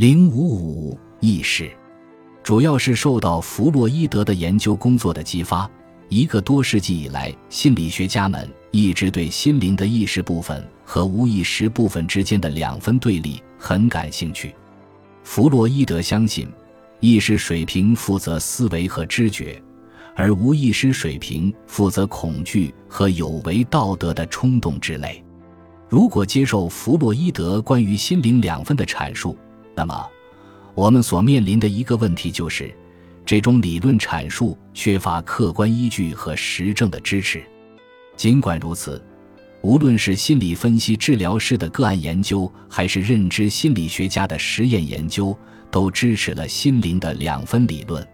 零五五意识，主要是受到弗洛伊德的研究工作的激发。一个多世纪以来，心理学家们一直对心灵的意识部分和无意识部分之间的两分对立很感兴趣。弗洛伊德相信，意识水平负责思维和知觉，而无意识水平负责恐惧和有违道德的冲动之类。如果接受弗洛伊德关于心灵两分的阐述，那么我们所面临的一个问题就是。这种理论阐述缺乏客观依据和实证的支持。尽管如此，无论是心理分析治疗师的个案研究，还是认知心理学家的实验研究，都支持了心灵的两分理论。